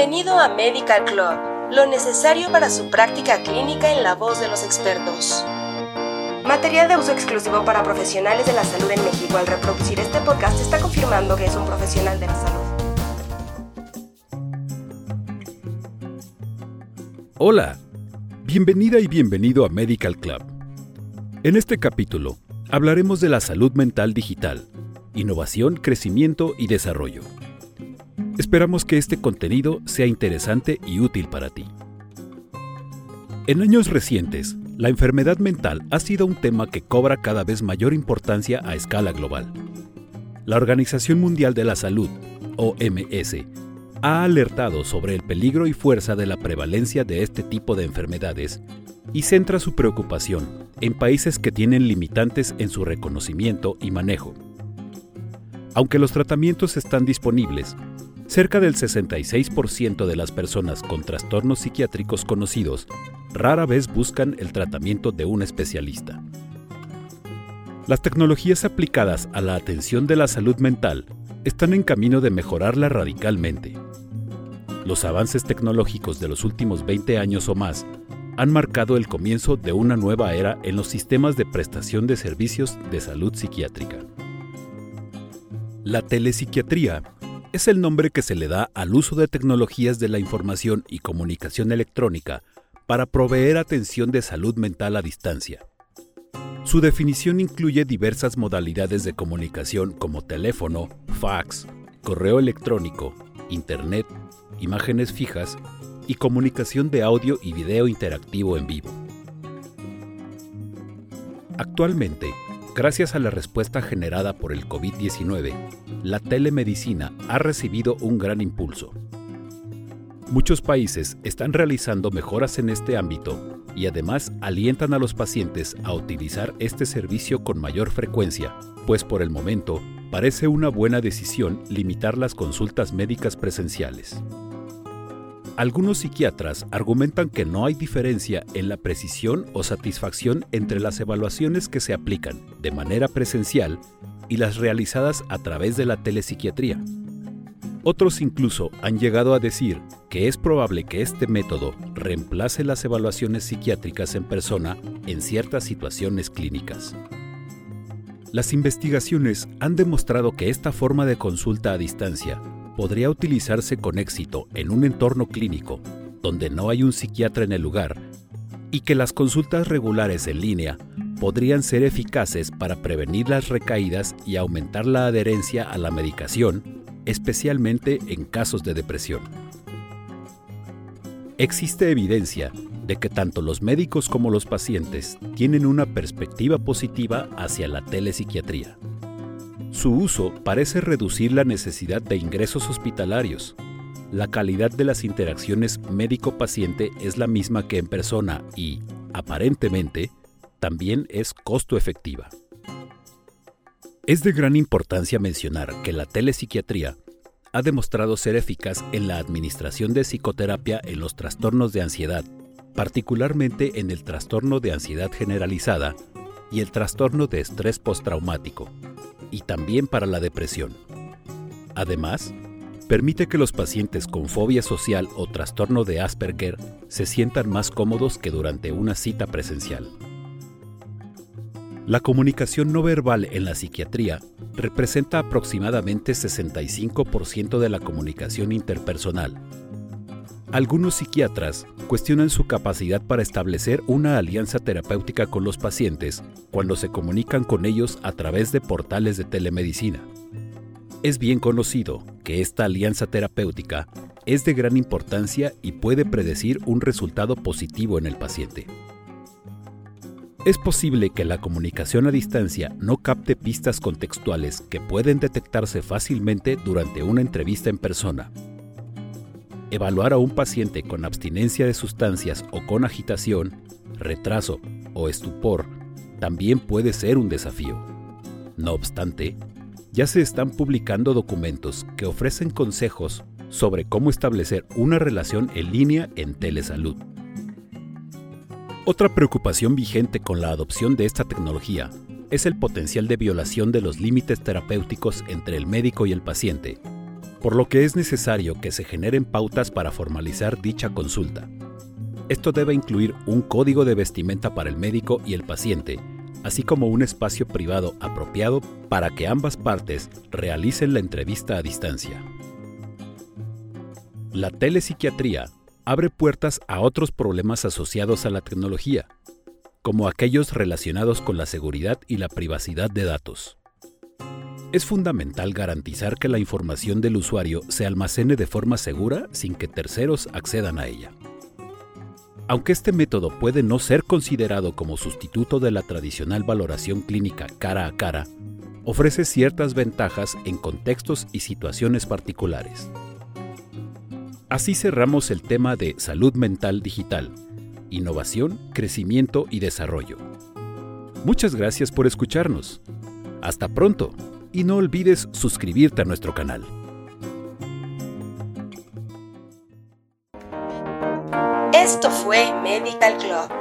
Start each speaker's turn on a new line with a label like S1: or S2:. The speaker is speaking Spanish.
S1: Bienvenido a Medical Club, lo necesario para su práctica clínica en la voz de los expertos. Material de uso exclusivo para profesionales de la salud en México. Al reproducir este podcast está confirmando que es un profesional de la salud.
S2: Hola, bienvenida y bienvenido a Medical Club. En este capítulo hablaremos de la salud mental digital, innovación, crecimiento y desarrollo. Esperamos que este contenido sea interesante y útil para ti. En años recientes, la enfermedad mental ha sido un tema que cobra cada vez mayor importancia a escala global. La Organización Mundial de la Salud, OMS, ha alertado sobre el peligro y fuerza de la prevalencia de este tipo de enfermedades y centra su preocupación en países que tienen limitantes en su reconocimiento y manejo. Aunque los tratamientos están disponibles, cerca del 66% de las personas con trastornos psiquiátricos conocidos rara vez buscan el tratamiento de un especialista. Las tecnologías aplicadas a la atención de la salud mental están en camino de mejorarla radicalmente. Los avances tecnológicos de los últimos 20 años o más han marcado el comienzo de una nueva era en los sistemas de prestación de servicios de salud psiquiátrica. La telepsiquiatría es el nombre que se le da al uso de tecnologías de la información y comunicación electrónica para proveer atención de salud mental a distancia. Su definición incluye diversas modalidades de comunicación como teléfono, fax, correo electrónico, internet, imágenes fijas y comunicación de audio y video interactivo en vivo. Actualmente, gracias a la respuesta generada por el COVID-19, la telemedicina ha recibido un gran impulso. Muchos países están realizando mejoras en este ámbito y además alientan a los pacientes a utilizar este servicio con mayor frecuencia, pues por el momento parece una buena decisión limitar las consultas médicas presenciales. Algunos psiquiatras argumentan que no hay diferencia en la precisión o satisfacción entre las evaluaciones que se aplican de manera presencial y las realizadas a través de la telepsiquiatría. Otros incluso han llegado a decir que es probable que este método reemplace las evaluaciones psiquiátricas en persona en ciertas situaciones clínicas. Las investigaciones han demostrado que esta forma de consulta a distancia podría utilizarse con éxito en un entorno clínico donde no hay un psiquiatra en el lugar y que las consultas regulares en línea podrían ser eficaces para prevenir las recaídas y aumentar la adherencia a la medicación, especialmente en casos de depresión. Existe evidencia de que tanto los médicos como los pacientes tienen una perspectiva positiva hacia la telepsiquiatría. Su uso parece reducir la necesidad de ingresos hospitalarios. La calidad de las interacciones médico-paciente es la misma que en persona y, aparentemente, también es costo efectiva. Es de gran importancia mencionar que la telepsiquiatría ha demostrado ser eficaz en la administración de psicoterapia en los trastornos de ansiedad, particularmente en el trastorno de ansiedad generalizada y el trastorno de estrés postraumático y también para la depresión. Además, permite que los pacientes con fobia social o trastorno de Asperger se sientan más cómodos que durante una cita presencial. La comunicación no verbal en la psiquiatría representa aproximadamente 65% de la comunicación interpersonal. Algunos psiquiatras cuestionan su capacidad para establecer una alianza terapéutica con los pacientes cuando se comunican con ellos a través de portales de telemedicina. Es bien conocido que esta alianza terapéutica es de gran importancia y puede predecir un resultado positivo en el paciente. Es posible que la comunicación a distancia no capte pistas contextuales que pueden detectarse fácilmente durante una entrevista en persona, Evaluar a un paciente con abstinencia de sustancias o con agitación, retraso o estupor también puede ser un desafío. No obstante, ya se están publicando documentos que ofrecen consejos sobre cómo establecer una relación en línea en telesalud. Otra preocupación vigente con la adopción de esta tecnología es el potencial de violación de los límites terapéuticos entre el médico y el paciente, por lo que es necesario que se generen pautas para formalizar dicha consulta. Esto debe incluir un código de vestimenta para el médico y el paciente, así como un espacio privado apropiado para que ambas partes realicen la entrevista a distancia. La telepsiquiatría abre puertas a otros problemas asociados a la tecnología, como aquellos relacionados con la seguridad y la privacidad de datos. Es fundamental garantizar que la información del usuario se almacene de forma segura sin que terceros accedan a ella. Aunque este método puede no ser considerado como sustituto de la tradicional valoración clínica cara a cara, ofrece ciertas ventajas en contextos y situaciones particulares. Así cerramos el tema de salud mental digital, innovación, crecimiento y desarrollo. Muchas gracias por escucharnos. Hasta pronto y no olvides suscribirte a nuestro canal.
S1: Esto fue Medical Club